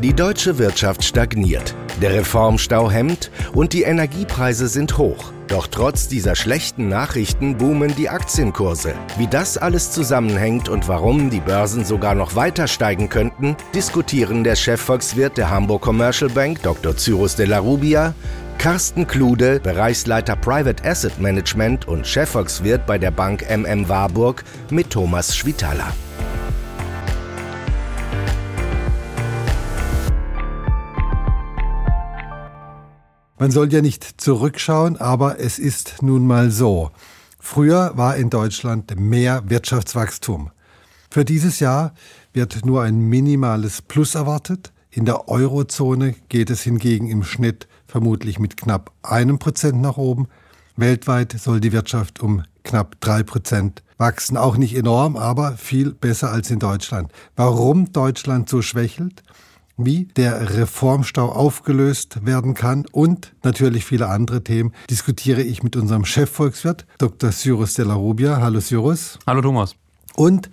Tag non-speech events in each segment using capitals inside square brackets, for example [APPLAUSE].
Die deutsche Wirtschaft stagniert, der Reformstau hemmt und die Energiepreise sind hoch. Doch trotz dieser schlechten Nachrichten boomen die Aktienkurse. Wie das alles zusammenhängt und warum die Börsen sogar noch weiter steigen könnten, diskutieren der Chefvolkswirt der Hamburg Commercial Bank Dr. Cyrus de la Rubia, Carsten Klude, Bereichsleiter Private Asset Management und Chefvolkswirt bei der Bank MM Warburg mit Thomas Schwitaler. Man soll ja nicht zurückschauen, aber es ist nun mal so. Früher war in Deutschland mehr Wirtschaftswachstum. Für dieses Jahr wird nur ein minimales Plus erwartet. In der Eurozone geht es hingegen im Schnitt vermutlich mit knapp einem Prozent nach oben. Weltweit soll die Wirtschaft um knapp drei Prozent wachsen. Auch nicht enorm, aber viel besser als in Deutschland. Warum Deutschland so schwächelt? Wie der Reformstau aufgelöst werden kann und natürlich viele andere Themen diskutiere ich mit unserem Chefvolkswirt Dr. Cyrus de la Rubia. Hallo Cyrus. Hallo Thomas. Und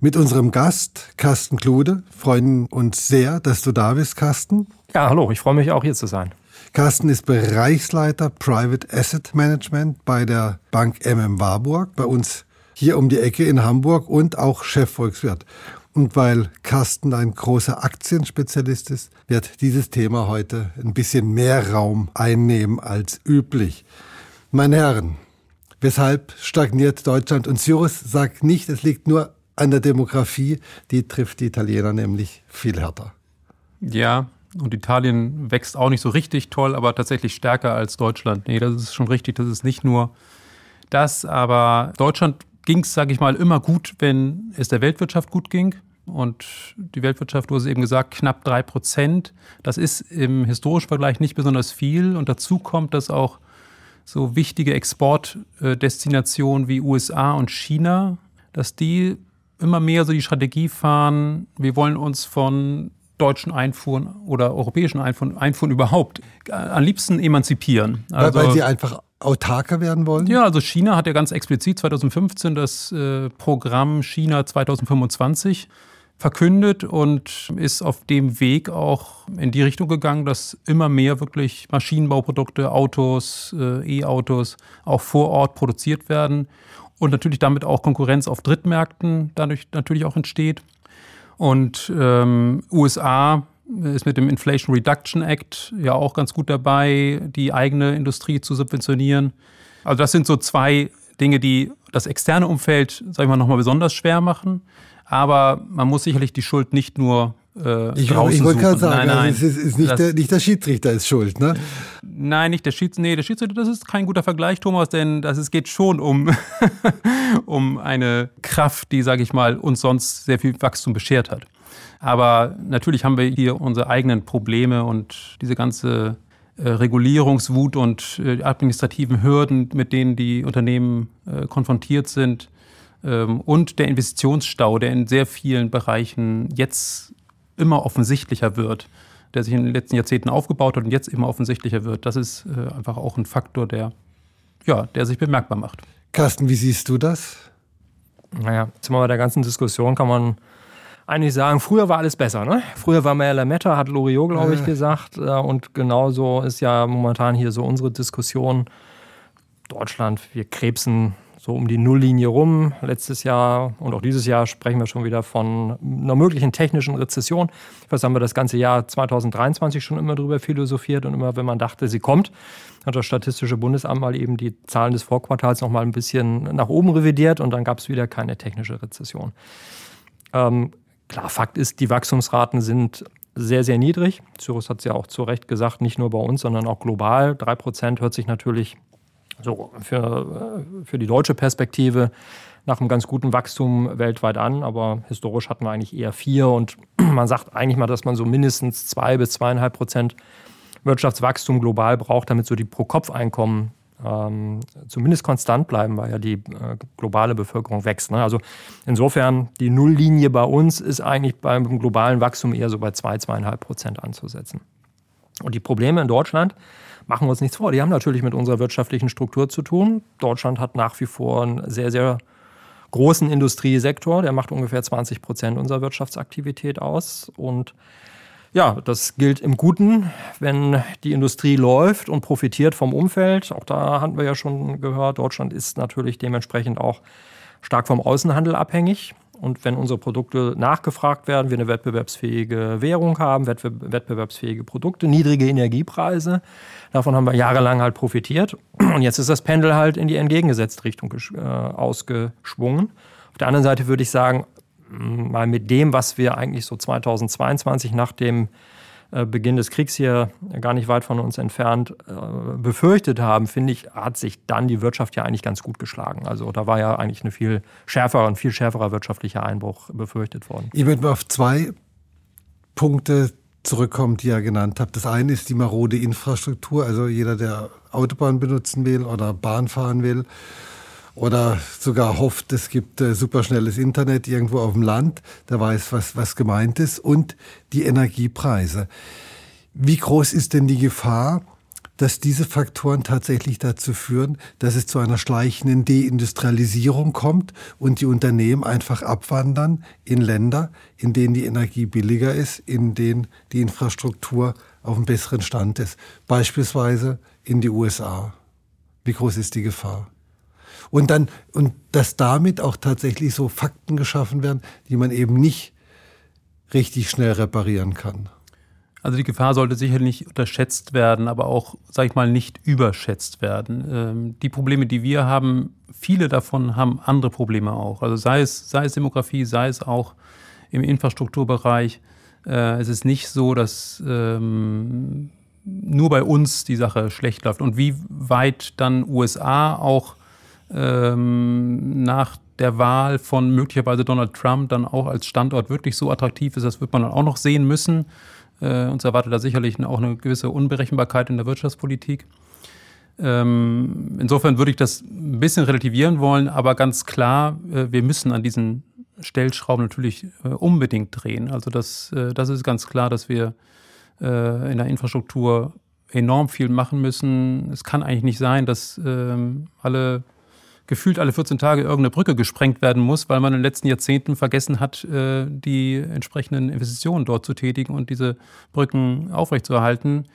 mit unserem Gast Carsten Klude freuen uns sehr, dass du da bist, Carsten. Ja, hallo, ich freue mich auch hier zu sein. Carsten ist Bereichsleiter Private Asset Management bei der Bank MM Warburg, bei uns hier um die Ecke in Hamburg und auch Chefvolkswirt. Und weil Carsten ein großer Aktienspezialist ist, wird dieses Thema heute ein bisschen mehr Raum einnehmen als üblich. Meine Herren, weshalb stagniert Deutschland? Und Cyrus sagt nicht, es liegt nur an der Demografie, die trifft die Italiener nämlich viel härter. Ja, und Italien wächst auch nicht so richtig toll, aber tatsächlich stärker als Deutschland. Nee, das ist schon richtig. Das ist nicht nur das, aber Deutschland ging es, sage ich mal, immer gut, wenn es der Weltwirtschaft gut ging. Und die Weltwirtschaft, du hast eben gesagt, knapp drei Prozent. Das ist im historischen Vergleich nicht besonders viel. Und dazu kommt, dass auch so wichtige Exportdestinationen wie USA und China, dass die immer mehr so die Strategie fahren, wir wollen uns von deutschen Einfuhren oder europäischen Einfuhren, Einfuhren überhaupt am liebsten emanzipieren. Also, weil sie einfach autarker werden wollen? Ja, also China hat ja ganz explizit 2015 das äh, Programm China 2025 verkündet und ist auf dem Weg auch in die Richtung gegangen, dass immer mehr wirklich Maschinenbauprodukte, Autos, äh, E-Autos auch vor Ort produziert werden und natürlich damit auch Konkurrenz auf Drittmärkten dadurch natürlich auch entsteht. Und ähm, USA ist mit dem Inflation Reduction Act ja auch ganz gut dabei, die eigene Industrie zu subventionieren. Also das sind so zwei Dinge, die das externe Umfeld, sag ich mal, nochmal besonders schwer machen. Aber man muss sicherlich die Schuld nicht nur äh, ich, draußen ich wollte gerade sagen, nein, nein, also es ist, ist nicht, das, der, nicht, der, Schiedsrichter ist schuld, ne? Nein, nicht der Schiedsrichter. Nee, der Schiedsrichter, das ist kein guter Vergleich, Thomas, denn das, es geht schon um, [LAUGHS] um eine Kraft, die, sage ich mal, uns sonst sehr viel Wachstum beschert hat. Aber natürlich haben wir hier unsere eigenen Probleme und diese ganze äh, Regulierungswut und äh, administrativen Hürden, mit denen die Unternehmen äh, konfrontiert sind, und der Investitionsstau, der in sehr vielen Bereichen jetzt immer offensichtlicher wird, der sich in den letzten Jahrzehnten aufgebaut hat und jetzt immer offensichtlicher wird, das ist äh, einfach auch ein Faktor, der, ja, der sich bemerkbar macht. Carsten, wie siehst du das? Naja, jetzt mal bei der ganzen Diskussion kann man eigentlich sagen, früher war alles besser. Ne? Früher war mehr Lametta, hat Loriot, glaube ich, äh. gesagt. Und genauso ist ja momentan hier so unsere Diskussion. Deutschland, wir krebsen so um die Nulllinie rum. Letztes Jahr und auch dieses Jahr sprechen wir schon wieder von einer möglichen technischen Rezession. Was haben wir das ganze Jahr 2023 schon immer drüber philosophiert und immer, wenn man dachte, sie kommt, hat das Statistische Bundesamt mal eben die Zahlen des Vorquartals noch mal ein bisschen nach oben revidiert und dann gab es wieder keine technische Rezession. Ähm, klar, Fakt ist, die Wachstumsraten sind sehr, sehr niedrig. Cyrus hat es ja auch zu Recht gesagt, nicht nur bei uns, sondern auch global. Drei Prozent hört sich natürlich so für, für die deutsche Perspektive nach einem ganz guten Wachstum weltweit an, aber historisch hatten wir eigentlich eher vier und [CLEARS THROAT] man sagt eigentlich mal, dass man so mindestens zwei bis zweieinhalb Prozent Wirtschaftswachstum global braucht, damit so die Pro-Kopf-Einkommen ähm, zumindest konstant bleiben, weil ja die äh, globale Bevölkerung wächst. Ne? Also insofern, die Nulllinie bei uns ist eigentlich beim globalen Wachstum eher so bei zwei, zweieinhalb Prozent anzusetzen. Und die Probleme in Deutschland, machen wir uns nichts vor. Die haben natürlich mit unserer wirtschaftlichen Struktur zu tun. Deutschland hat nach wie vor einen sehr, sehr großen Industriesektor. Der macht ungefähr 20 Prozent unserer Wirtschaftsaktivität aus. Und Ja, das gilt im Guten, wenn die Industrie läuft und profitiert vom Umfeld. Auch da hatten wir ja schon gehört, Deutschland ist natürlich dementsprechend auch stark vom Außenhandel abhängig. Und wenn unsere Produkte nachgefragt werden, wir eine wettbewerbsfähige Währung haben, wettbewerbsfähige Produkte, niedrige Energiepreise, davon haben wir jahrelang halt profitiert. Und jetzt ist das Pendel halt in die entgegengesetzte Richtung äh, ausgeschwungen. Auf der anderen Seite würde ich sagen, mal mit dem, was wir eigentlich so 2022 nach dem Beginn des Kriegs hier gar nicht weit von uns entfernt äh, befürchtet haben, finde ich, hat sich dann die Wirtschaft ja eigentlich ganz gut geschlagen. Also da war ja eigentlich ein viel schärferer und viel schärferer wirtschaftlicher Einbruch befürchtet worden. Ich würde mal auf zwei Punkte zurückkommen, die ihr genannt habt. Das eine ist die marode Infrastruktur, also jeder, der Autobahn benutzen will oder Bahn fahren will oder sogar hofft, es gibt äh, superschnelles Internet irgendwo auf dem Land, der weiß, was, was gemeint ist, und die Energiepreise. Wie groß ist denn die Gefahr, dass diese Faktoren tatsächlich dazu führen, dass es zu einer schleichenden Deindustrialisierung kommt und die Unternehmen einfach abwandern in Länder, in denen die Energie billiger ist, in denen die Infrastruktur auf einem besseren Stand ist, beispielsweise in die USA. Wie groß ist die Gefahr? Und dann, und dass damit auch tatsächlich so Fakten geschaffen werden, die man eben nicht richtig schnell reparieren kann. Also die Gefahr sollte sicher nicht unterschätzt werden, aber auch, sag ich mal, nicht überschätzt werden. Ähm, die Probleme, die wir haben, viele davon haben andere Probleme auch. Also sei es, sei es Demografie, sei es auch im Infrastrukturbereich. Äh, es ist nicht so, dass ähm, nur bei uns die Sache schlecht läuft. Und wie weit dann USA auch ähm, nach der Wahl von möglicherweise Donald Trump dann auch als Standort wirklich so attraktiv ist, das wird man dann auch noch sehen müssen. Äh, uns erwartet da sicherlich auch eine gewisse Unberechenbarkeit in der Wirtschaftspolitik. Ähm, insofern würde ich das ein bisschen relativieren wollen, aber ganz klar, äh, wir müssen an diesen Stellschrauben natürlich äh, unbedingt drehen. Also das, äh, das ist ganz klar, dass wir äh, in der Infrastruktur enorm viel machen müssen. Es kann eigentlich nicht sein, dass ähm, alle gefühlt alle 14 Tage irgendeine Brücke gesprengt werden muss, weil man in den letzten Jahrzehnten vergessen hat, äh, die entsprechenden Investitionen dort zu tätigen und diese Brücken aufrechtzuerhalten.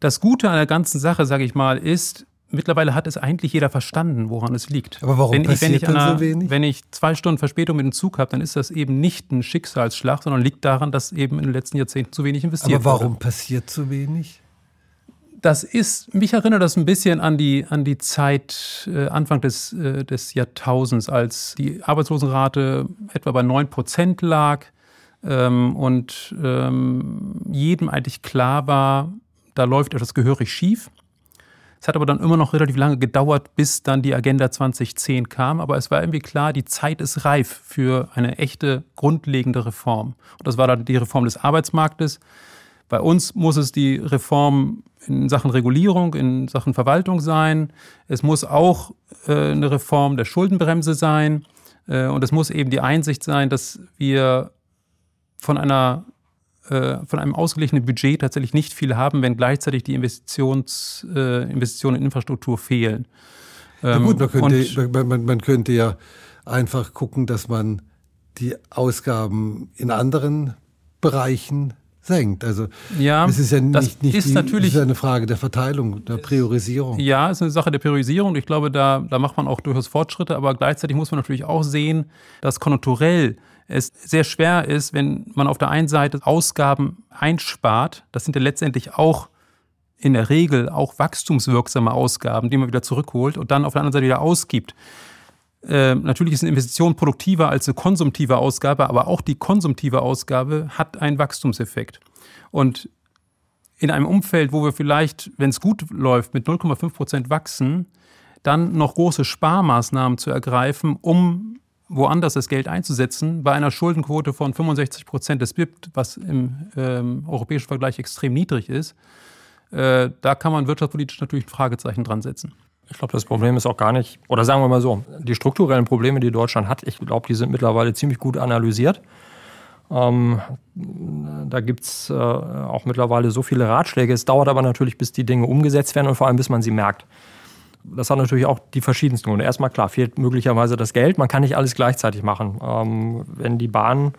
Das Gute an der ganzen Sache, sage ich mal, ist, mittlerweile hat es eigentlich jeder verstanden, woran es liegt. Aber warum wenn passiert ich, wenn ich einer, so wenig? Wenn ich zwei Stunden Verspätung mit dem Zug habe, dann ist das eben nicht ein Schicksalsschlag, sondern liegt daran, dass eben in den letzten Jahrzehnten zu wenig investiert Aber warum wurde. passiert so wenig? Das ist, mich erinnert das ein bisschen an die, an die Zeit äh, Anfang des, äh, des Jahrtausends, als die Arbeitslosenrate etwa bei 9 Prozent lag ähm, und ähm, jedem eigentlich klar war, da läuft etwas gehörig schief. Es hat aber dann immer noch relativ lange gedauert, bis dann die Agenda 2010 kam. Aber es war irgendwie klar, die Zeit ist reif für eine echte grundlegende Reform. Und das war dann die Reform des Arbeitsmarktes. Bei uns muss es die Reform in Sachen Regulierung, in Sachen Verwaltung sein. Es muss auch äh, eine Reform der Schuldenbremse sein. Äh, und es muss eben die Einsicht sein, dass wir von einer äh, von einem ausgeglichenen Budget tatsächlich nicht viel haben, wenn gleichzeitig die Investitions, äh, Investitionen in Infrastruktur fehlen. Na Ähm, gut, man und- könnte, man, man, man könnte ja einfach gucken, dass man die Ausgaben in anderen Bereichen senkt. Also Ja, es ist ja das nicht, nicht ist die, natürlich- ist eine Frage der Verteilung, der Priorisierung. Ja, es ist eine Sache der Priorisierung. Ich glaube, da, da macht man auch durchaus Fortschritte, aber gleichzeitig muss man natürlich auch sehen, dass konjunkturell es sehr schwer ist, wenn man auf der einen Seite Ausgaben einspart. Das sind ja letztendlich auch in der Regel auch wachstumswirksame Ausgaben, die man wieder zurückholt und dann auf der anderen Seite wieder ausgibt. Ähm, natürlich ist eine Investition produktiver als eine konsumtive Ausgabe, aber auch die konsumtive Ausgabe hat einen Wachstumseffekt. Und in einem Umfeld, wo wir vielleicht, wenn es gut läuft, mit 0,5 Prozent wachsen, dann noch große Sparmaßnahmen zu ergreifen, um woanders das Geld einzusetzen, bei einer Schuldenquote von 65 Prozent des BIP, was im ähm, europäischen Vergleich extrem niedrig ist, äh, da kann man wirtschaftspolitisch natürlich ein Fragezeichen dran setzen. Ich glaube, das Problem ist auch gar nicht, oder sagen wir mal so, die strukturellen Probleme, die Deutschland hat, ich glaube, die sind mittlerweile ziemlich gut analysiert. Ähm, da gibt es äh, auch mittlerweile so viele Ratschläge. Es dauert aber natürlich, bis die Dinge umgesetzt werden und vor allem, bis man sie merkt. Das hat natürlich auch die verschiedensten Gründe. Erstmal klar, fehlt möglicherweise das Geld. Man kann nicht alles gleichzeitig machen. Ähm, wenn die Bahn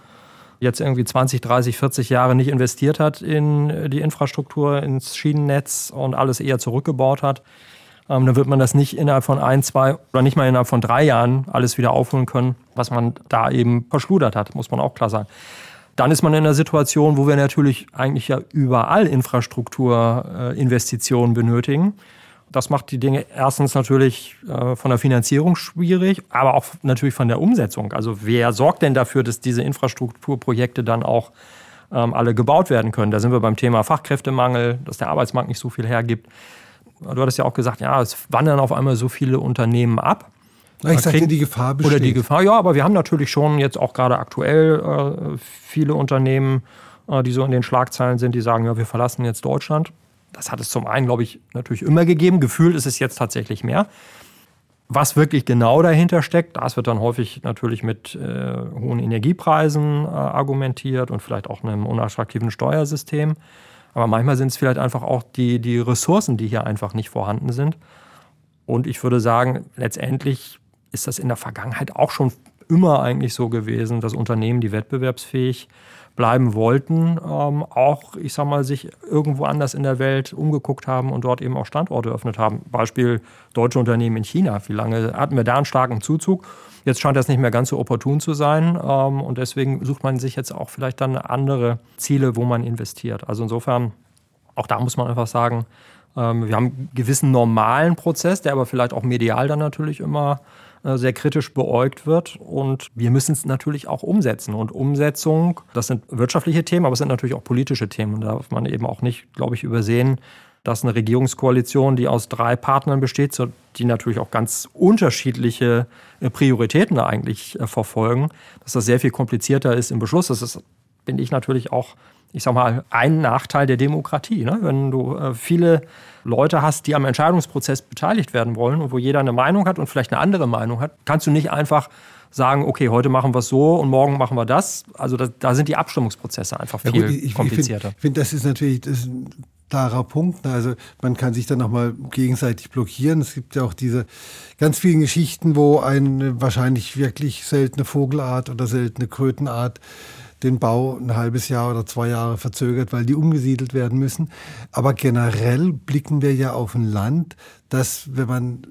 jetzt irgendwie 20, 30, 40 Jahre nicht investiert hat in die Infrastruktur, ins Schienennetz und alles eher zurückgebaut hat, ähm, dann wird man das nicht innerhalb von ein, zwei oder nicht mal innerhalb von drei Jahren alles wieder aufholen können, was man da eben verschludert hat, muss man auch klar sagen. Dann ist man in einer Situation, wo wir natürlich eigentlich ja überall Infrastrukturinvestitionen benötigen. Das macht die Dinge erstens natürlich äh, von der Finanzierung schwierig, aber auch natürlich von der Umsetzung. Also wer sorgt denn dafür, dass diese Infrastrukturprojekte dann auch ähm, alle gebaut werden können? Da sind wir beim Thema Fachkräftemangel, dass der Arbeitsmarkt nicht so viel hergibt. Du hattest ja auch gesagt, ja, es wandern auf einmal so viele Unternehmen ab. Na, ich sagte, die Gefahr besteht. Oder die Gefahr, ja, aber wir haben natürlich schon jetzt auch gerade aktuell äh, viele Unternehmen, äh, die so in den Schlagzeilen sind, die sagen, ja, wir verlassen jetzt Deutschland. Das hat es zum einen, glaube ich, natürlich immer gegeben. Gefühlt ist es jetzt tatsächlich mehr. Was wirklich genau dahinter steckt, das wird dann häufig natürlich mit äh, hohen Energiepreisen äh, argumentiert und vielleicht auch einem unattraktiven Steuersystem. Aber manchmal sind es vielleicht einfach auch die, die Ressourcen, die hier einfach nicht vorhanden sind. Und ich würde sagen, letztendlich ist das in der Vergangenheit auch schon immer eigentlich so gewesen, dass Unternehmen, die wettbewerbsfähig bleiben wollten, ähm, auch, ich sag mal, sich irgendwo anders in der Welt umgeguckt haben und dort eben auch Standorte eröffnet haben. Beispiel deutsche Unternehmen in China. Wie lange hatten wir da einen starken Zuzug? Jetzt scheint das nicht mehr ganz so opportun zu sein ähm, und deswegen sucht man sich jetzt auch vielleicht dann andere Ziele, wo man investiert. Also insofern, auch da muss man einfach sagen, ähm, wir haben einen gewissen normalen Prozess, der aber vielleicht auch medial dann natürlich immer äh, sehr kritisch beäugt wird. Und wir müssen es natürlich auch umsetzen. Und Umsetzung, das sind wirtschaftliche Themen, aber es sind natürlich auch politische Themen. Und da darf man eben auch nicht, glaube ich, übersehen, dass eine Regierungskoalition, die aus drei Partnern besteht, die natürlich auch ganz unterschiedliche äh, Prioritäten eigentlich äh, verfolgen, dass das sehr viel komplizierter ist im Beschluss. Das ist, finde ich, natürlich auch ich sag mal, ein Nachteil der Demokratie. Ne? Wenn du äh, viele Leute hast, die am Entscheidungsprozess beteiligt werden wollen und wo jeder eine Meinung hat und vielleicht eine andere Meinung hat, kannst du nicht einfach sagen, okay, heute machen wir es so und morgen machen wir das. Also da, da sind die Abstimmungsprozesse einfach viel ja gut, ich, komplizierter. Ich finde, find, das ist natürlich das ist ein klarer Punkt. Ne? Also man kann sich dann nochmal gegenseitig blockieren. Es gibt ja auch diese ganz vielen Geschichten, wo eine wahrscheinlich wirklich seltene Vogelart oder seltene Krötenart den Bau ein halbes Jahr oder zwei Jahre verzögert, weil die umgesiedelt werden müssen. Aber generell blicken wir ja auf ein Land, das, wenn man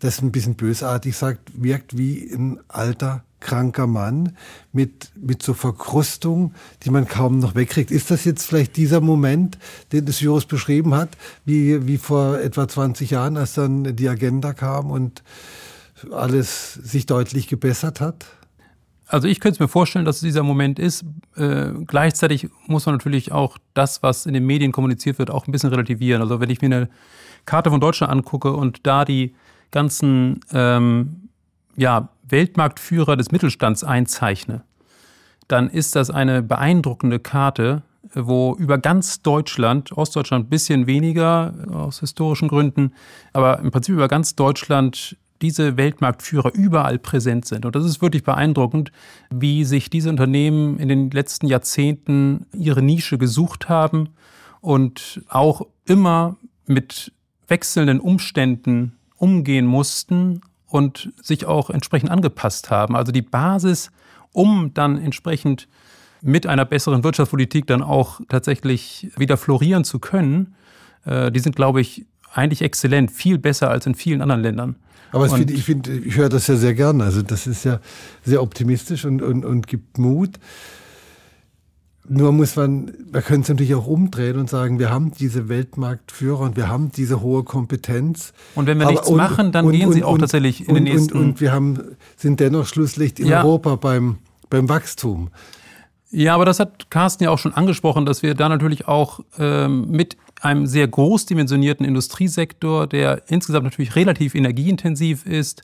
das ein bisschen bösartig sagt, wirkt wie ein alter kranker Mann mit, mit so Verkrustung, die man kaum noch wegkriegt. Ist das jetzt vielleicht dieser Moment, den das Virus beschrieben hat, wie, wie vor etwa 20 Jahren, als dann die Agenda kam und alles sich deutlich gebessert hat? Also ich könnte es mir vorstellen, dass es dieser Moment ist. Äh, gleichzeitig muss man natürlich auch das, was in den Medien kommuniziert wird, auch ein bisschen relativieren. Also wenn ich mir eine Karte von Deutschland angucke und da die ganzen ähm, ja, Weltmarktführer des Mittelstands einzeichne, dann ist das eine beeindruckende Karte, wo über ganz Deutschland, Ostdeutschland ein bisschen weniger aus historischen Gründen, aber im Prinzip über ganz Deutschland diese Weltmarktführer überall präsent sind. Und das ist wirklich beeindruckend, wie sich diese Unternehmen in den letzten Jahrzehnten ihre Nische gesucht haben und auch immer mit wechselnden Umständen umgehen mussten und sich auch entsprechend angepasst haben. Also die Basis, um dann entsprechend mit einer besseren Wirtschaftspolitik dann auch tatsächlich wieder florieren zu können, äh, die sind, glaube ich, eigentlich exzellent, viel besser als in vielen anderen Ländern. Aber find, ich finde, ich höre das ja sehr gerne. Also das ist ja sehr optimistisch und, und, und gibt Mut. Nur muss man, man könnte es natürlich auch umdrehen und sagen, wir haben diese Weltmarktführer und wir haben diese hohe Kompetenz. Und wenn wir aber, nichts und, machen, dann und, gehen sie auch tatsächlich in den nächsten... Und, und wir haben, sind dennoch Schlusslicht in ja. Europa beim, beim Wachstum. Ja, aber das hat Carsten ja auch schon angesprochen, dass wir da natürlich auch ähm, mit einem sehr großdimensionierten Industriesektor, der insgesamt natürlich relativ energieintensiv ist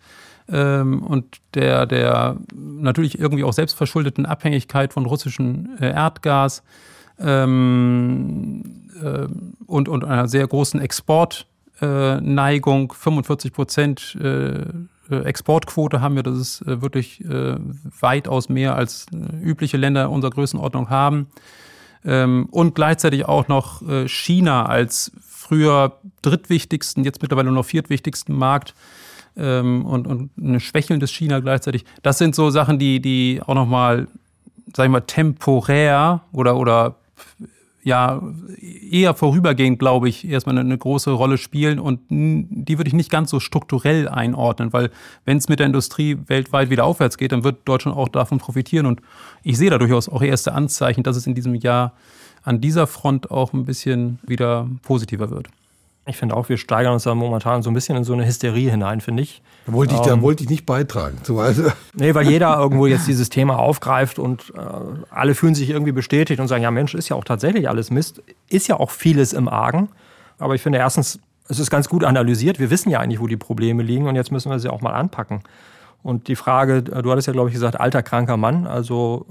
ähm, und der, der natürlich irgendwie auch selbstverschuldeten Abhängigkeit von russischem äh, Erdgas ähm, äh, und, und einer sehr großen Exportneigung, äh, 45 Prozent äh, Exportquote haben wir, das ist äh, wirklich äh, weitaus mehr als übliche Länder unserer Größenordnung haben. Ähm, und gleichzeitig auch noch äh, China als früher drittwichtigsten, jetzt mittlerweile nur noch viertwichtigsten Markt ähm, und, und ein schwächelndes China gleichzeitig. Das sind so Sachen, die, die auch nochmal sag ich mal, temporär oder, oder ja eher vorübergehend, glaube ich, erstmal eine, eine, große Rolle spielen und die würde ich nicht ganz so strukturell einordnen, weil wenn es mit der Industrie weltweit wieder aufwärts geht, dann wird Deutschland auch davon profitieren und ich sehe da durchaus auch erste Anzeichen, dass es in diesem Jahr an dieser Front auch ein bisschen wieder positiver wird. Ich finde auch, wir steigern uns da momentan so ein bisschen in so eine Hysterie hinein, finde ich. Da wollte ich, ähm, da wollte ich nicht beitragen. So, also. Nee, weil jeder [LAUGHS] irgendwo jetzt dieses Thema aufgreift und äh, alle fühlen sich irgendwie bestätigt und sagen, ja Mensch, ist ja auch tatsächlich alles Mist. Ist ja auch vieles im Argen. Aber ich finde erstens, es ist ganz gut analysiert. Wir wissen ja eigentlich, wo die Probleme liegen und jetzt müssen wir sie auch mal anpacken. Und die Frage, du hattest ja, glaube ich, gesagt, alter, kranker Mann, also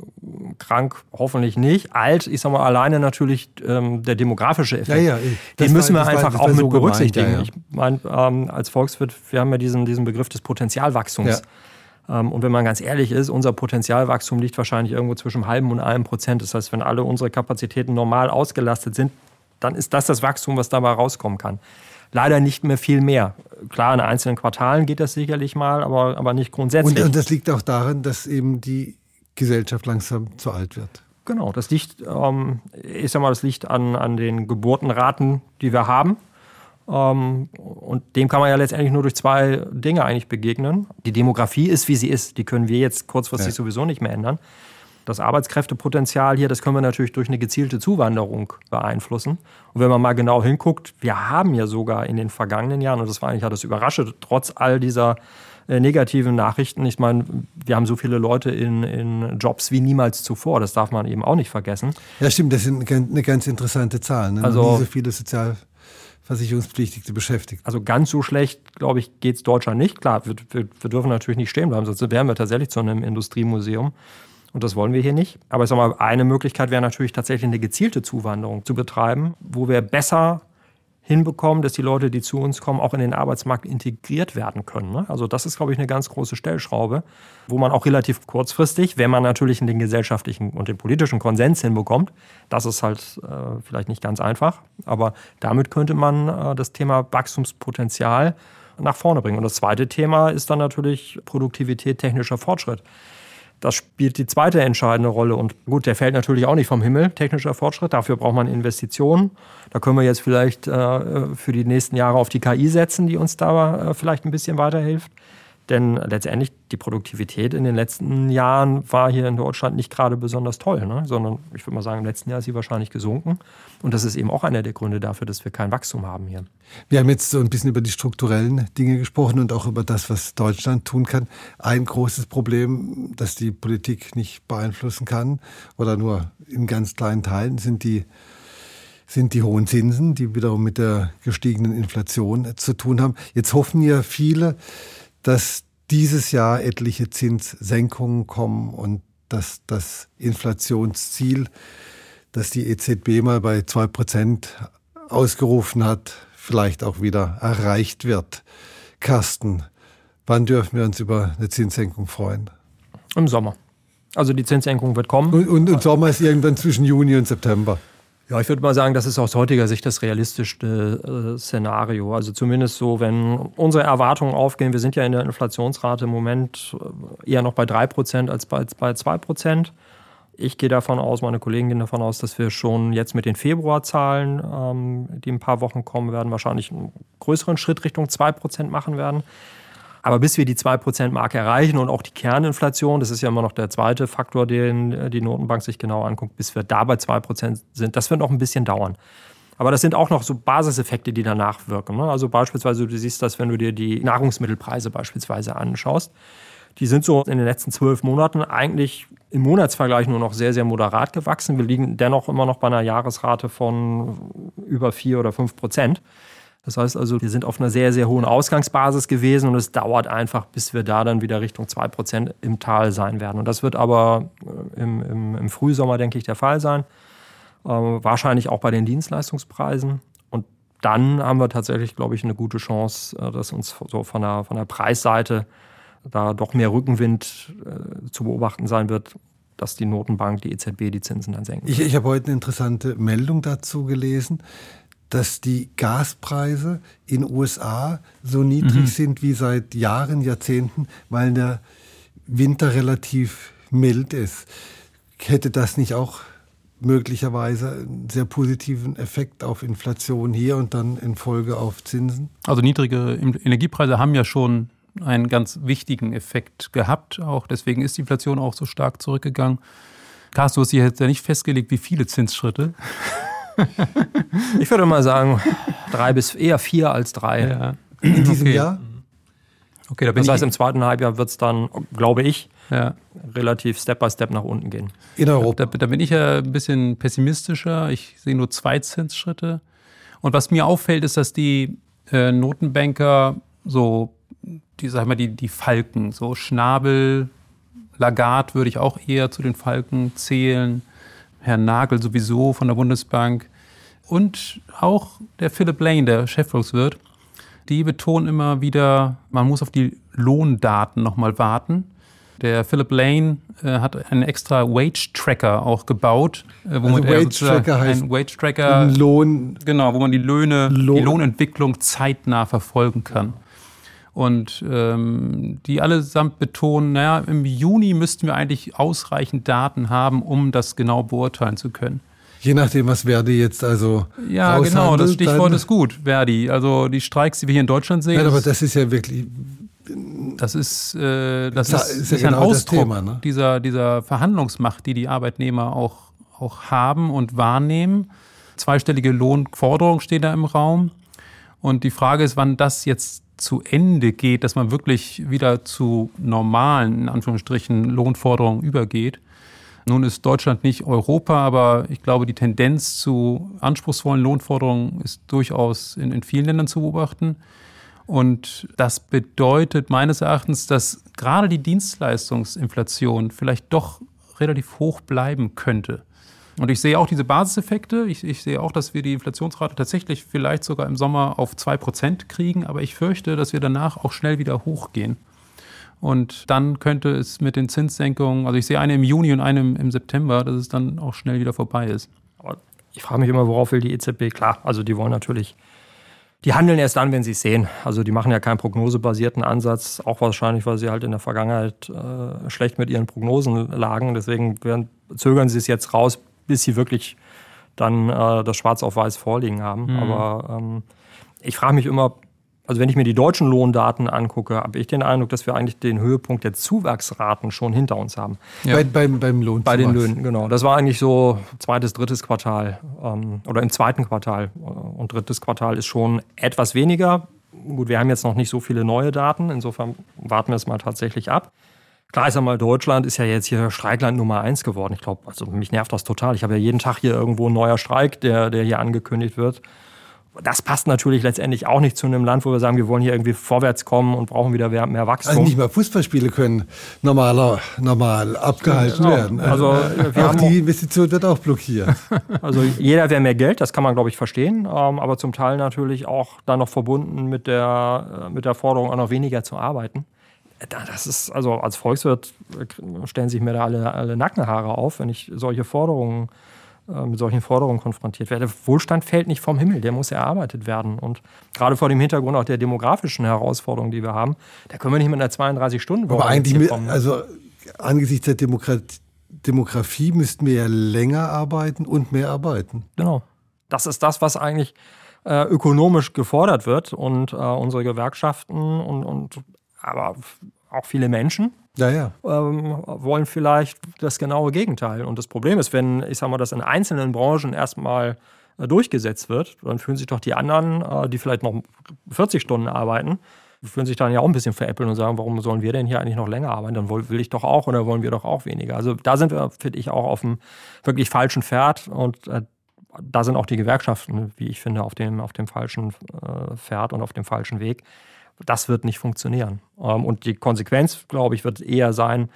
krank hoffentlich nicht. Alt, ich sag mal, alleine natürlich ähm, der demografische Effekt. Ja, ja, Den müssen war, wir einfach war, auch mit so berücksichtigen. Ja, ich meine, ähm, als Volkswirt, wir haben ja diesen, diesen Begriff des Potenzialwachstums. Ähm, und wenn man ganz ehrlich ist, unser Potenzialwachstum liegt wahrscheinlich irgendwo zwischen halben und einem Prozent. Das heißt, wenn alle unsere Kapazitäten normal ausgelastet sind, dann ist das das Wachstum, was dabei rauskommen kann leider nicht mehr viel mehr. Klar, in einzelnen Quartalen geht das sicherlich mal, aber, aber nicht grundsätzlich. Und, und das liegt auch daran, dass eben die Gesellschaft langsam zu alt wird. Genau, das liegt, ähm, ich sag mal, das liegt an, an den Geburtenraten, die wir haben. Ähm, und dem kann man ja letztendlich nur durch zwei Dinge eigentlich begegnen. Die Demografie ist, wie sie ist. Die können wir jetzt kurzfristig ja. sowieso nicht mehr ändern. Das Arbeitskräftepotenzial hier, das können wir natürlich durch eine gezielte Zuwanderung beeinflussen. Und wenn man mal genau hinguckt, wir haben ja sogar in den vergangenen Jahren, und das war eigentlich ja das Überraschende, trotz all dieser äh, negativen Nachrichten, ich meine, wir haben so viele Leute in, in Jobs wie niemals zuvor, das darf man eben auch nicht vergessen. Ja, stimmt, das sind eine ganz interessante Zahl. Ne? Also, Nie so viele Sozial Versicherungspflichtige beschäftigt. Also ganz so schlecht, glaube ich, geht es Deutschland nicht. Klar, wir, wir, wir, dürfen natürlich nicht stehen bleiben, sonst wären wir tatsächlich zu einem Industriemuseum. Und das wollen wir hier nicht. Aber ich sag mal, eine Möglichkeit wäre natürlich tatsächlich eine gezielte Zuwanderung zu betreiben, wo wir besser hinbekommen, dass die Leute, die zu uns kommen, auch in den Arbeitsmarkt integriert werden können. Ne? Also das ist, glaube ich, eine ganz große Stellschraube, wo man auch relativ kurzfristig, wenn man natürlich den gesellschaftlichen und den politischen Konsens hinbekommt, das ist halt äh, vielleicht nicht ganz einfach, aber damit könnte man äh, das Thema Wachstumspotenzial nach vorne bringen. Und das zweite Thema ist dann natürlich Produktivität, technischer Fortschritt. Das spielt die zweite entscheidende Rolle. Und gut, der fällt natürlich auch nicht vom Himmel, technischer Fortschritt. Dafür braucht man Investitionen. Da können wir jetzt vielleicht äh, für die nächsten Jahre auf die KI setzen, die uns da äh, vielleicht ein bisschen weiterhilft. Denn letztendlich die Produktivität in den letzten Jahren war hier in Deutschland nicht gerade besonders toll, ne? sondern ich würde mal sagen, im letzten Jahr ist sie wahrscheinlich gesunken. Und das ist eben auch einer der Gründe dafür, dass wir kein Wachstum haben hier. Wir haben jetzt so ein bisschen über die strukturellen Dinge gesprochen und auch über das, was Deutschland tun kann. Ein großes Problem, das die Politik nicht beeinflussen kann oder nur in ganz kleinen Teilen, sind die sind die hohen Zinsen, die wiederum mit der gestiegenen Inflation zu tun haben. Jetzt hoffen ja viele, dass dieses Jahr etliche Zinssenkungen kommen und dass das Inflationsziel, das die EZB mal bei zwei Prozent ausgerufen hat, vielleicht auch wieder erreicht wird. Carsten, wann dürfen wir uns über eine Zinssenkung freuen? Im Sommer. Also die Zinssenkung wird kommen. Und, und im Sommer ist irgendwann zwischen Juni und September. Ja, ich würde mal sagen, das ist aus heutiger Sicht das realistischste äh, Szenario. Also zumindest so, wenn unsere Erwartungen aufgehen, wir sind ja in der Inflationsrate im Moment äh, eher noch bei 3% als bei, bei 2%. Ich gehe davon aus, meine Kollegen gehen davon aus, dass wir schon jetzt mit den Februarzahlen, ähm, die in ein paar Wochen kommen werden, wahrscheinlich einen größeren Schritt Richtung 2% machen werden. Aber bis wir die 2%-Marke erreichen und auch die Kerninflation, das ist ja immer noch der zweite Faktor, den äh, die Notenbank sich genau anguckt, bis wir da bei 2% sind, das wird noch ein bisschen dauern. Aber das sind auch noch so Basiseffekte, die danach wirken. Ne? Also beispielsweise, du siehst das, wenn du dir die Nahrungsmittelpreise beispielsweise anschaust. Die sind so in den letzten zwölf Monaten eigentlich im Monatsvergleich nur noch sehr, sehr moderat gewachsen. Wir liegen dennoch immer noch bei einer Jahresrate von über vier oder fünf Prozent. Das heißt also, wir sind auf einer sehr, sehr hohen Ausgangsbasis gewesen und es dauert einfach, bis wir da dann wieder Richtung 2% im Tal sein werden. Und das wird aber äh, im, im, im Frühsommer, denke ich, der Fall sein. Äh, wahrscheinlich auch bei den Dienstleistungspreisen. Und dann haben wir tatsächlich, glaube ich, eine gute Chance, äh, dass uns so von der, von der Preisseite da doch mehr Rückenwind äh, zu beobachten sein wird, dass die Notenbank, die EZB, die Zinsen dann senken. Ich, ich habe heute eine interessante Meldung dazu gelesen dass die Gaspreise in USA so niedrig mhm. sind wie seit Jahren, Jahrzehnten, weil der Winter relativ mild ist. hätte das nicht auch möglicherweise einen sehr positiven Effekt auf Inflation hier und dann in Folge auf Zinsen? Also niedrige Energiepreise haben ja schon einen ganz wichtigen Effekt gehabt. Auch deswegen ist die Inflation auch so stark zurückgegangen. Carsten, du hast hier jetzt ja nicht festgelegt, wie viele Zinsschritte. [LAUGHS] ich würde mal sagen, drei bis eher vier als drei. Ja. In diesem okay. Jahr? Okay, da bin das heißt, im zweiten Halbjahr wird es dann, glaube ich, ja. relativ Step by Step nach unten gehen. In Europa. Da, da, bin ich ja ein bisschen pessimistischer. Ich sehe nur zwei Zinsschritte. Und was mir auffällt, ist, dass die äh, Notenbanker so, die, sag mal, die, die Falken, so Schnabel, Lagarde würde ich auch eher zu den Falken zählen. Herr Nagel sowieso von der Bundesbank. Und auch der Philip Lane, der Chefvolkswirt, die betonen immer wieder, man muss auf die Lohndaten nochmal warten. Der Philip Lane äh, hat einen extra Wage-Tracker auch gebaut. Äh, wo also Wage-Tracker heißt ein Wage-Tracker, Lohn, genau, wo man die Löhne, Lohn. die Lohnentwicklung zeitnah verfolgen kann. Und ähm, die allesamt betonen, naja, im Juni müssten wir eigentlich ausreichend Daten haben, um das genau beurteilen zu können. Je nachdem, was Verdi jetzt also. Ja, genau, das Stichwort ist gut, Verdi. Also die Streiks, die wir hier in Deutschland sehen. Nein, aber das ist ja wirklich. Das ist, äh, das ist, ist, ja genau ein Ausdruck Thema, ne? dieser, dieser Verhandlungsmacht, die die Arbeitnehmer auch, auch haben und wahrnehmen. Zweistellige Lohnforderungen stehen da im Raum. Und die Frage ist, wann das jetzt zu Ende geht, dass man wirklich wieder zu normalen, in Anführungsstrichen, Lohnforderungen übergeht. Nun ist Deutschland nicht Europa, aber ich glaube, die Tendenz zu anspruchsvollen Lohnforderungen ist durchaus in, in vielen Ländern zu beobachten. Und das bedeutet meines Erachtens, dass gerade die Dienstleistungsinflation vielleicht doch relativ hoch bleiben könnte. Und ich sehe auch diese Basiseffekte. Ich, ich, sehe auch, dass wir die Inflationsrate tatsächlich vielleicht sogar im Sommer auf 2% kriegen. Aber ich fürchte, dass wir danach auch schnell wieder hochgehen. Und dann könnte es mit den Zinssenkungen, also ich sehe eine im Juni und eine im September, dass es dann auch schnell wieder vorbei ist. Ich frage mich immer, worauf will die EZB? Klar, also die wollen natürlich, die handeln erst dann, wenn sie es sehen. Also die machen ja keinen prognosebasierten Ansatz, auch wahrscheinlich, weil sie halt in der Vergangenheit äh, schlecht mit ihren Prognosen lagen. Deswegen werden, zögern sie es jetzt raus, bis sie wirklich dann äh, das Schwarz auf Weiß vorliegen haben. Mhm. Aber ähm, ich frage mich immer, also wenn ich mir die deutschen Lohndaten angucke, habe ich den Eindruck, dass wir eigentlich den Höhepunkt der Zuwachsraten schon hinter uns haben. Ja. Bei, beim, beim Lohn. Bei den Löhnen, genau. Das war eigentlich so zweites, drittes Quartal ähm, oder im zweiten Quartal. Und drittes Quartal ist schon etwas weniger. Gut, wir haben jetzt noch nicht so viele neue Daten, insofern warten wir es mal tatsächlich ab. Klar ist einmal, Deutschland ist ja jetzt hier Streikland Nummer eins geworden. Ich glaube, also mich nervt das total. Ich habe ja jeden Tag hier irgendwo ein neuer Streik, der, der hier angekündigt wird das passt natürlich letztendlich auch nicht zu einem Land, wo wir sagen, wir wollen hier irgendwie vorwärts kommen und brauchen wieder mehr Wachstum. Also nicht mal Fußballspiele können normaler, normal abgehalten genau. werden. Also, auch die Investition wird auch blockiert. [LAUGHS] Also jeder wäre mehr Geld, das kann man, glaube ich, verstehen. Ähm, aber zum Teil natürlich auch dann noch verbunden mit der, äh, mit der Forderung, auch noch weniger zu arbeiten. Das ist, also als Volkswirt äh, stellen sich mir da alle, alle Nackenhaare auf, wenn ich solche Forderungen äh, mit solchen Forderungen konfrontiert werde. Wohlstand fällt nicht vom Himmel, der muss erarbeitet werden. Und gerade vor dem Hintergrund auch der demografischen Herausforderungen, die wir haben, da können wir nicht mit einer 32-Stunden-Woche Aber eigentlich, mit, kommen. also angesichts der Demokratie, Demografie müssten wir ja länger arbeiten und mehr arbeiten. Genau. Das ist das, was eigentlich äh, ökonomisch gefordert wird. Und äh, unsere Gewerkschaften und, und aber auch viele Menschen ja, ja. Ähm, wollen vielleicht das genaue Gegenteil. Und das Problem ist, wenn, ich sag mal, das in einzelnen Branchen erstmal äh, durchgesetzt wird, dann fühlen sich doch die anderen, äh, die vielleicht noch 40 Stunden arbeiten, fühlen sich dann ja auch ein bisschen veräppeln und sagen, warum sollen wir denn hier eigentlich noch länger arbeiten? Dann will ich doch auch oder wollen wir doch auch weniger. Also da sind wir, finde ich, auch auf einem wirklich falschen Pferd und äh, da sind auch die Gewerkschaften, wie ich finde, auf dem, auf dem falschen äh, Pferd und auf dem falschen Weg. Das wird nicht funktionieren. Ähm, und die Konsequenz, glaube ich, wird eher sein,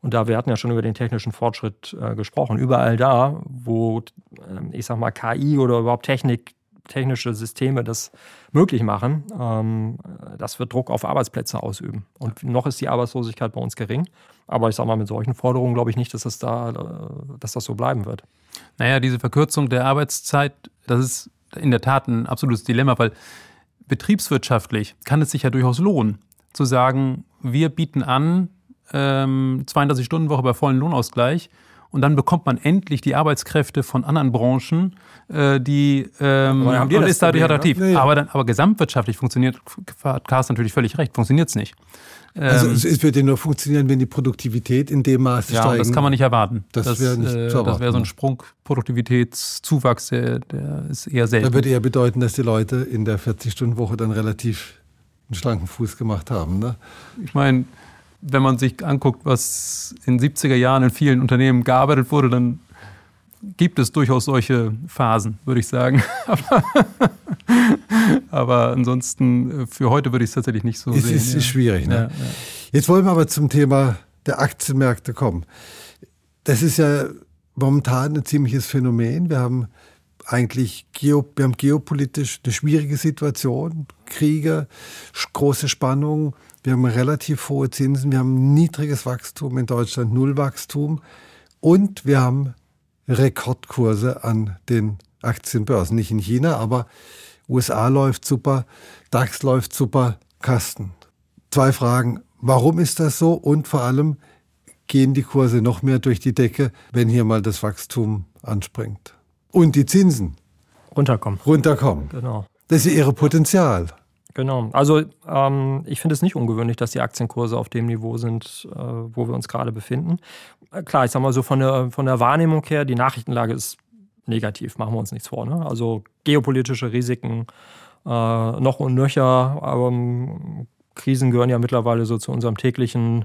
und da, wir hatten ja schon über den technischen Fortschritt äh, gesprochen, überall da, wo, äh, ich sag mal, KI oder überhaupt Technik, technische Systeme das möglich machen, ähm, das wird Druck auf Arbeitsplätze ausüben. Und noch ist die Arbeitslosigkeit bei uns gering. Aber ich sage mal, mit solchen Forderungen glaube ich nicht, dass das, da, äh, dass das so bleiben wird. Naja, diese Verkürzung der Arbeitszeit, das ist in der Tat ein absolutes Dilemma, weil betriebswirtschaftlich kann es sich ja durchaus lohnen, zu sagen, wir bieten an, ähm, 32-Stunden-Woche bei vollen Lohnausgleich und dann bekommt man endlich die Arbeitskräfte von anderen Branchen, äh, die ähm, Aber und das ist dadurch Problem, attraktiv. ne? Ja, ja. Aber, dann, aber gesamtwirtschaftlich funktioniert, hat Carsten natürlich völlig recht, funktioniert es nicht. Also Ähm, es, es würde nur funktionieren, wenn die Produktivität in dem Maße ja, steigen. das kann man nicht erwarten. Das wäre nicht äh, Das wäre so ein Sprung Produktivitätszuwachs, der, der ist eher Da selten. würde eher bedeuten, dass die Leute in der 40-Stunden-Woche dann relativ einen schlanken Fuß gemacht haben. Ne? Ich meine, wenn man sich anguckt, was in den 70er Jahren in vielen Unternehmen gearbeitet wurde, dann gibt es durchaus solche Phasen, würde ich sagen. Aber, [LAUGHS] aber ansonsten, äh, für heute würde ich es tatsächlich nicht so Es sehen. ist, ja. ist schwierig. Ne? Ja, ja. Jetzt wollen wir aber zum Thema der Aktienmärkte kommen. Das ist ja momentan ein ziemliches Phänomen. Wir haben eigentlich geo, wir haben geopolitisch eine schwierige Situation, Kriege, große Spannungen. Wir haben relativ hohe Zinsen, wir haben niedriges Wachstum in Deutschland, Nullwachstum und wir haben Rekordkurse an den Aktienbörsen. Nicht in China, aber USA läuft super, DAX läuft super, Kasten. Zwei Fragen. Warum ist das so? Und vor allem, gehen die Kurse noch mehr durch die Decke, wenn hier mal das Wachstum anspringt? Und die Zinsen Runterkommen. runterkommen. Genau. Das ist ihr Potenzial. Genau. Also ähm, ich finde es nicht ungewöhnlich, dass die Aktienkurse auf dem Niveau sind, äh, wo wir uns gerade befinden. Äh, klar, ich sag mal so von der, von der Wahrnehmung her, die Nachrichtenlage ist negativ, machen wir uns nichts vor. Ne? Also geopolitische Risiken äh, noch und nöcher, aber ähm, Krisen gehören ja mittlerweile so zu unserem täglichen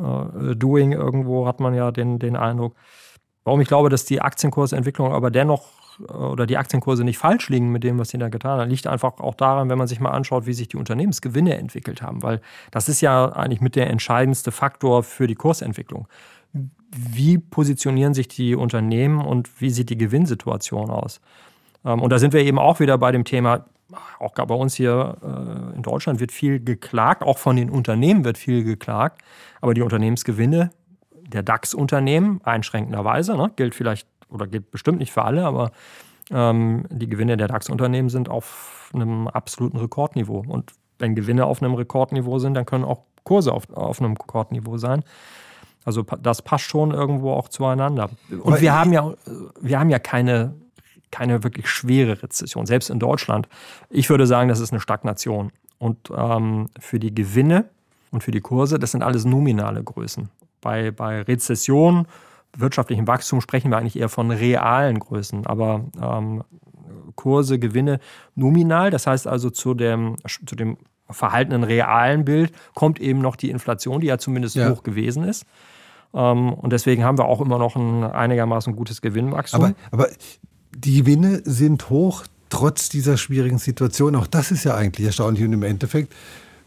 äh, Doing irgendwo, hat man ja den, den Eindruck. Warum ich glaube, dass die Aktienkursentwicklung aber dennoch oder die Aktienkurse nicht falsch liegen mit dem, was sie da getan haben, liegt einfach auch daran, wenn man sich mal anschaut, wie sich die Unternehmensgewinne entwickelt haben. Weil das ist ja eigentlich mit der entscheidendste Faktor für die Kursentwicklung. Wie positionieren sich die Unternehmen und wie sieht die Gewinnsituation aus? Ähm, Und da sind wir eben auch wieder bei dem Thema, auch bei uns hier äh, in Deutschland wird viel geklagt, auch von den Unternehmen wird viel geklagt, aber die Unternehmensgewinne der DAX-Unternehmen einschränkenderweise, ne, gilt vielleicht oder gilt bestimmt nicht für alle, aber ähm, die Gewinne der DAX-Unternehmen sind auf einem absoluten Rekordniveau. Und wenn Gewinne auf einem Rekordniveau sind, dann können auch Kurse auf, auf einem Rekordniveau sein. Also das passt schon irgendwo auch zueinander. Und Aber wir haben ja, wir haben ja keine, keine wirklich schwere Rezession, selbst in Deutschland. Ich würde sagen, das ist eine Stagnation. Und ähm, für die Gewinne und für die Kurse, das sind alles nominale Größen. Bei, bei Rezession, wirtschaftlichem Wachstum sprechen wir eigentlich eher von realen Größen. Aber ähm, Kurse, Gewinne nominal, das heißt also zu dem, zu dem verhaltenen realen Bild kommt eben noch die Inflation, die ja zumindest Ja. hoch gewesen ist. Ähm, und deswegen haben wir auch immer noch ein einigermaßen gutes Gewinnwachstum. Aber, aber die Gewinne sind hoch, trotz dieser schwierigen Situation. Auch das ist ja eigentlich erstaunlich. Und im Endeffekt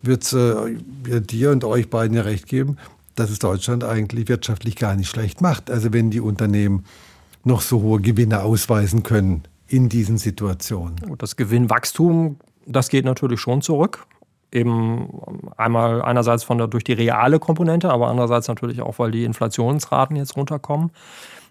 wird es äh, dir und euch beiden ja recht geben, dass es Deutschland eigentlich wirtschaftlich gar nicht schlecht macht. Also wenn die Unternehmen noch so hohe Gewinne ausweisen können in diesen Situationen. Das Gewinnwachstum, das geht natürlich schon zurück. Eben einmal einerseits von der, durch die reale Komponente, aber andererseits natürlich auch, weil die Inflationsraten jetzt runterkommen.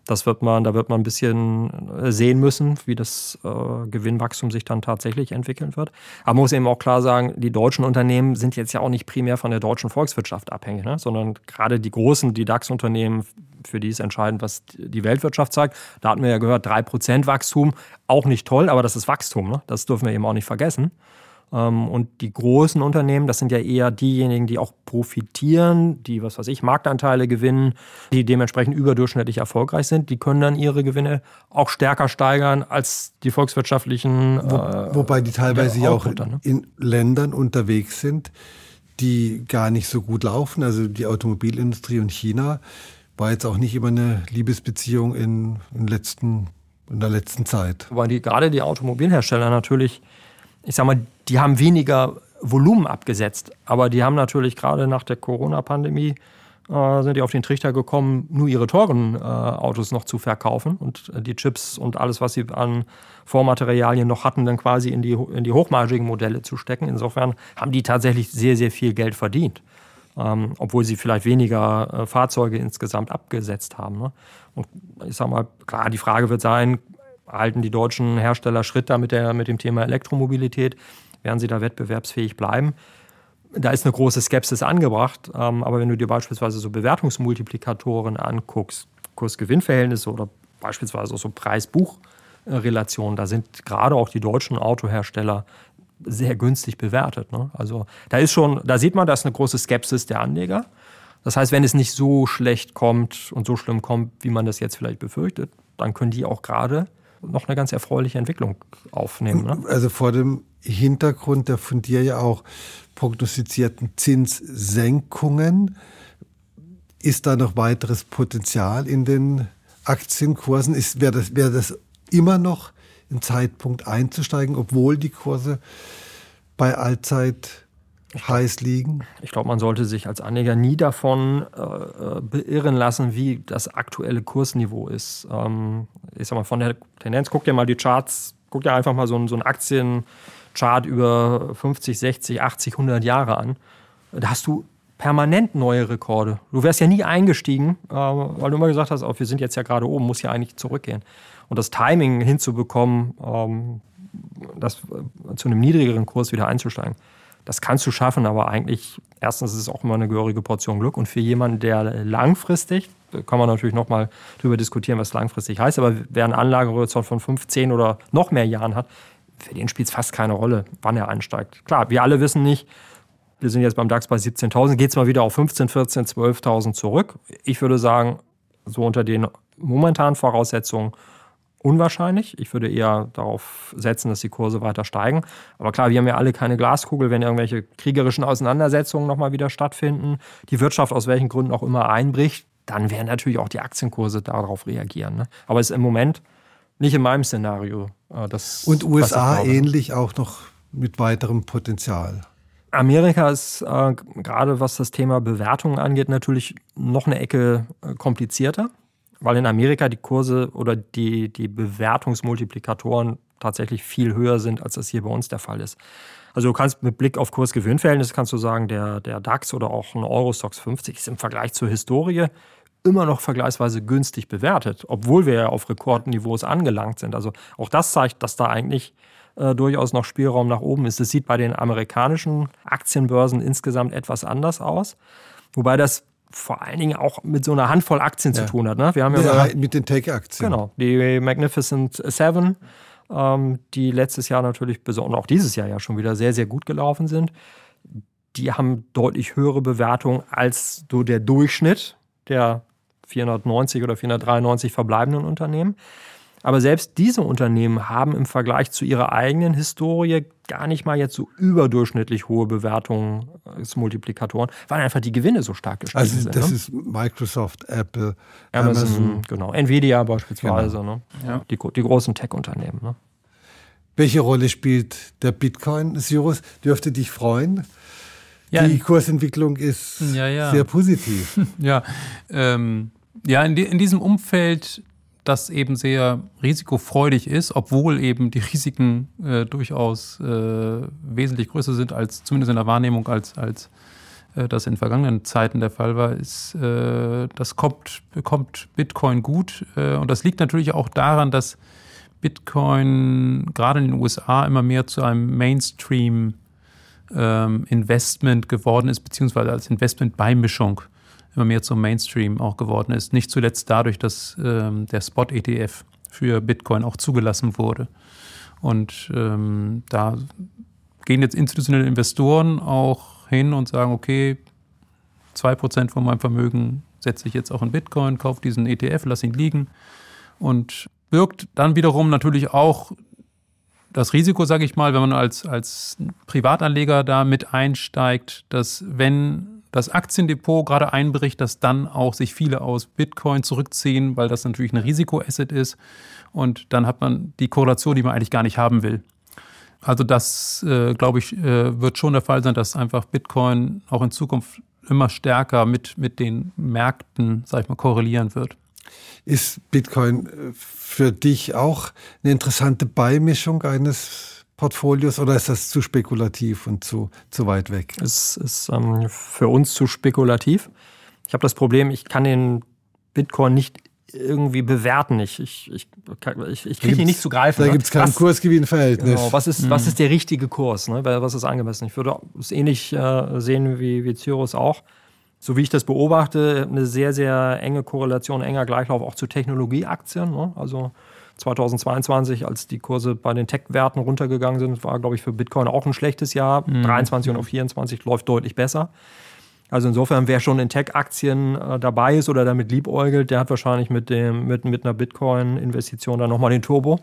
Das wird man, da wird man ein bisschen äh, sehen müssen, wie das äh, Gewinnwachstum sich dann tatsächlich entwickeln wird. Aber man muss eben auch klar sagen, die deutschen Unternehmen sind jetzt ja auch nicht primär von der deutschen Volkswirtschaft abhängig, ne? sondern gerade die großen, die DAX-Unternehmen, für die ist entscheidend, was die Weltwirtschaft zeigt. Da hatten wir ja gehört, 3% Wachstum, auch nicht toll, aber das ist Wachstum. Ne? Das dürfen wir eben auch nicht vergessen. Ähm, Und die großen Unternehmen, das sind ja eher diejenigen, die auch profitieren, die, was weiß ich, Marktanteile gewinnen, die dementsprechend überdurchschnittlich erfolgreich sind. Die können dann ihre Gewinne auch stärker steigern als die volkswirtschaftlichen. äh, Wobei die teilweise ja, auch Outputter, ne? in Ländern unterwegs sind, die gar nicht so gut laufen. Also die Automobilindustrie und China war jetzt auch nicht immer eine Liebesbeziehung in, in, letzten, in der letzten Zeit. Weil die, gerade die Automobilhersteller natürlich, ich sag mal, die haben weniger Volumen abgesetzt, aber die haben natürlich gerade nach der Corona-Pandemie äh, sind die auf den Trichter gekommen, nur ihre teuren äh, Autos noch zu verkaufen und äh, die Chips und alles, was sie an Vormaterialien noch hatten, dann quasi in die, in die hochmargigen Modelle zu stecken. Insofern haben die tatsächlich sehr, sehr viel Geld verdient. Ähm, obwohl sie vielleicht weniger äh, Fahrzeuge insgesamt abgesetzt haben. Ne? Und ich sag mal, klar, die Frage wird sein, halten die deutschen Hersteller Schritt da mit, der, mit dem Thema Elektromobilität? Werden sie da wettbewerbsfähig bleiben? Da ist eine große Skepsis angebracht, ähm, aber wenn du dir beispielsweise so Bewertungsmultiplikatoren anguckst, Kursgewinnverhältnisse oder beispielsweise auch so Preis-Buch-Relationen, da sind gerade auch die deutschen Autohersteller sehr günstig bewertet. Ne? Also da ist schon, da sieht man, da ist eine große Skepsis der Anleger. Das heißt, wenn es nicht so schlecht kommt und so schlimm kommt, wie man das jetzt vielleicht befürchtet, dann können die auch gerade noch eine ganz erfreuliche Entwicklung aufnehmen. Ne? Also vor dem Hintergrund der von dir ja auch prognostizierten Zinssenkungen ist da noch weiteres Potenzial in den Aktienkursen? Wäre das, wär das immer noch ein Zeitpunkt einzusteigen, obwohl die Kurse bei Allzeit heiß liegen? Ich glaube, man sollte sich als Anleger nie davon äh, beirren lassen, wie das aktuelle Kursniveau ist. Ähm, ich sag mal, von der Tendenz, guck dir mal die Charts, guck dir einfach mal so, so einen Aktienchart über 50, 60, 80, 100 Jahre an. Da hast du permanent neue Rekorde. Du wärst ja nie eingestiegen, äh, weil du immer gesagt hast, oh, wir sind jetzt ja gerade oben, muss ja eigentlich zurückgehen. Und das Timing hinzubekommen, ähm, das äh, zu einem niedrigeren Kurs wieder einzusteigen, das kannst du schaffen, aber eigentlich, erstens ist es auch immer eine gehörige Portion Glück. Und für jemanden, der langfristig, da kann man natürlich nochmal drüber diskutieren, was langfristig heißt, aber wer einen Anlagehorizont von 15 oder noch mehr Jahren hat, für den spielt es fast keine Rolle, wann er einsteigt. Klar, wir alle wissen nicht, wir sind jetzt beim DAX bei 17.000, geht es mal wieder auf 15, 14, 12.000 zurück. Ich würde sagen, so unter den momentanen Voraussetzungen unwahrscheinlich. Ich würde eher darauf setzen, dass die Kurse weiter steigen. Aber klar, wir haben ja alle keine Glaskugel, wenn irgendwelche kriegerischen Auseinandersetzungen nochmal wieder stattfinden, die Wirtschaft aus welchen Gründen auch immer einbricht, dann werden natürlich auch die Aktienkurse darauf reagieren. Ne? Aber es ist im Moment nicht in meinem Szenario. Äh, das, Und USA ähnlich auch noch mit weiterem Potenzial. Amerika ist äh, gerade was das Thema Bewertungen angeht natürlich noch eine Ecke äh, komplizierter weil in Amerika die Kurse oder die, die Bewertungsmultiplikatoren tatsächlich viel höher sind, als das hier bei uns der Fall ist. Also du kannst mit Blick auf Kursgewinnverhältnisse kannst du sagen, der, der DAX oder auch ein Eurostox 50 ist im Vergleich zur Historie immer noch vergleichsweise günstig bewertet, obwohl wir ja auf Rekordniveaus angelangt sind. Also auch das zeigt, dass da eigentlich äh, durchaus noch Spielraum nach oben ist. Das sieht bei den amerikanischen Aktienbörsen insgesamt etwas anders aus. Wobei das vor allen Dingen auch mit so einer Handvoll Aktien ja. zu tun hat. Ne? Wir haben ja, ja mit den Tech-Aktien. Genau, die Magnificent Seven, ähm, die letztes Jahr natürlich besonders, auch dieses Jahr ja schon wieder sehr, sehr gut gelaufen sind. Die haben deutlich höhere Bewertungen als so der Durchschnitt der 490 oder 493 verbleibenden Unternehmen. Aber selbst diese Unternehmen haben im Vergleich zu ihrer eigenen Historie gar nicht mal jetzt so überdurchschnittlich hohe Bewertungen als Multiplikatoren, weil einfach die Gewinne so stark gestiegen also sind. Das ne? ist Microsoft, Apple, Amazon, Amazon. genau, Nvidia beispielsweise, genau. ne? ja. die, die, großen Tech-Unternehmen. Ne? Welche Rolle spielt der Bitcoin? Cyrus, dürfte dich freuen? Ja, die Kursentwicklung ist ja, ja. sehr positiv. [LAUGHS] ja, ähm, ja in, die, in diesem Umfeld das eben sehr risikofreudig ist, obwohl eben die Risiken äh, durchaus äh, wesentlich größer sind als zumindest in der Wahrnehmung als, als äh, das in vergangenen Zeiten der Fall war, ist, äh, das kommt, bekommt Bitcoin gut. Äh, und das liegt natürlich auch daran, dass Bitcoin gerade in den USA immer mehr zu einem Mainstream ähm, Investment geworden ist, beziehungsweise als Investmentbeimischung immer mehr zum Mainstream auch geworden ist. Nicht zuletzt dadurch, dass ähm, der Spot-ETF für Bitcoin auch zugelassen wurde. Und ähm, da gehen jetzt institutionelle Investoren auch hin und sagen, okay, 2% von meinem Vermögen setze ich jetzt auch in Bitcoin, kaufe diesen ETF, lasse ihn liegen und birgt dann wiederum natürlich auch das Risiko, sage ich mal, wenn man als, als Privatanleger da mit einsteigt, dass wenn das Aktiendepot gerade einbricht, dass dann auch sich viele aus Bitcoin zurückziehen, weil das natürlich ein Risikoasset ist. Und dann hat man die Korrelation, die man eigentlich gar nicht haben will. Also das, äh, glaube ich, äh, wird schon der Fall sein, dass einfach Bitcoin auch in Zukunft immer stärker mit, mit den Märkten, sag ich mal, korrelieren wird. Ist Bitcoin äh, für dich auch eine interessante Beimischung eines Portfolios oder ist das zu spekulativ und zu, zu weit weg? Es ist ähm, für uns zu spekulativ. Ich habe das Problem, ich kann den Bitcoin nicht irgendwie bewerten. Ich, ich, ich, ich, ich kriege ihn nicht zu greifen. Da ne? gibt es kein Kursgewinnverhältnis. Genau, was, ist, mhm. was ist der richtige Kurs? Ne? Was ist angemessen? Ich würde es ähnlich äh, sehen wie, wie Cyrus auch. so wie ich das beobachte, eine sehr, sehr enge Korrelation, enger Gleichlauf auch zu Technologieaktien. Ne? Also 2022, als die Kurse bei den Tech-Werten runtergegangen sind, war, glaube ich, für Bitcoin auch ein schlechtes Jahr. Mhm. 23 und auf 24 läuft deutlich besser. Also insofern, wer schon in Tech-Aktien äh, dabei ist oder damit liebäugelt, der hat wahrscheinlich mit, dem, mit, mit einer Bitcoin-Investition dann nochmal den Turbo.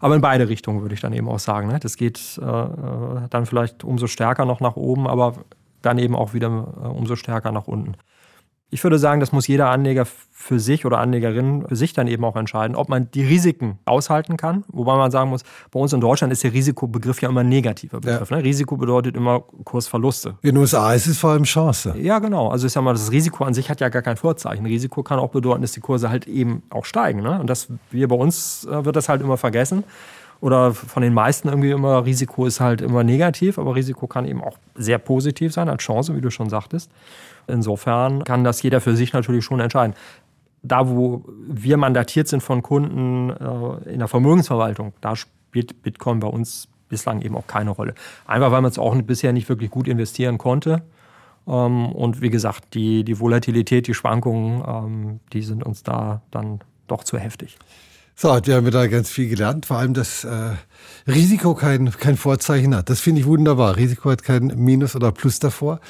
Aber in beide Richtungen würde ich dann eben auch sagen. Ne? Das geht äh, äh dann vielleicht umso stärker noch nach oben, aber dann eben auch wieder äh, umso stärker nach unten. Ich würde sagen, das muss jeder Anleger für sich oder Anlegerin für sich dann eben auch entscheiden, ob man die Risiken aushalten kann. Wobei man sagen muss, bei uns in Deutschland ist der Risikobegriff ja immer ein negativer Begriff. Ja. Ne? Risiko bedeutet immer Kursverluste. In den USA ist es vor allem Chance. Ja, genau. Also ich sag mal, das Risiko an sich hat ja gar kein Vorzeichen. Risiko kann auch bedeuten, dass die Kurse halt eben auch steigen. Ne? Und das, wir bei uns äh, wird das halt immer vergessen oder von den meisten irgendwie immer, Risiko ist halt immer negativ, aber Risiko kann eben auch sehr positiv sein als Chance, wie du schon sagtest. Insofern kann das jeder für sich natürlich schon entscheiden. Da, wo wir mandatiert sind von Kunden äh, in der Vermögensverwaltung, da spielt Bitcoin bei uns bislang eben auch keine Rolle. Einfach weil man es auch bisher nicht wirklich gut investieren konnte. Ähm, und wie gesagt, die, die Volatilität, die Schwankungen, ähm, die sind uns da dann doch zu heftig. So, wir haben wieder ganz viel gelernt, vor allem, dass äh, Risiko kein, kein Vorzeichen hat. Das finde ich wunderbar. Risiko hat kein Minus oder Plus davor.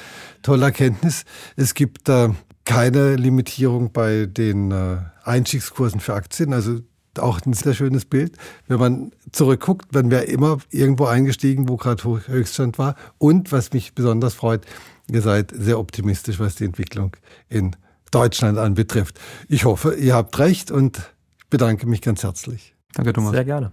Tolle Erkenntnis. Es gibt äh, keine Limitierung bei den äh, Einstiegskursen für Aktien. Also auch ein sehr schönes Bild. Wenn man zurückguckt, dann wäre immer irgendwo eingestiegen, wo gerade Höchststand war. Und was mich besonders freut, ihr seid sehr optimistisch, was die Entwicklung in Deutschland anbetrifft. Ich hoffe, ihr habt recht und bedanke mich ganz herzlich. Danke, Thomas. Sehr gerne.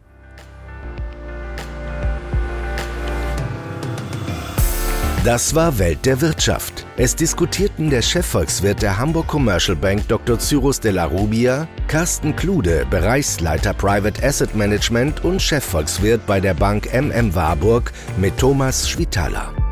Das war Welt der Wirtschaft. Es diskutierten der Chefvolkswirt der Hamburg Commercial Bank Dr. Cyrus de la Rubia, Carsten Klude, Bereichsleiter Private Asset Management und Chefvolkswirt bei der Bank MM Warburg mit Thomas Schwitaler.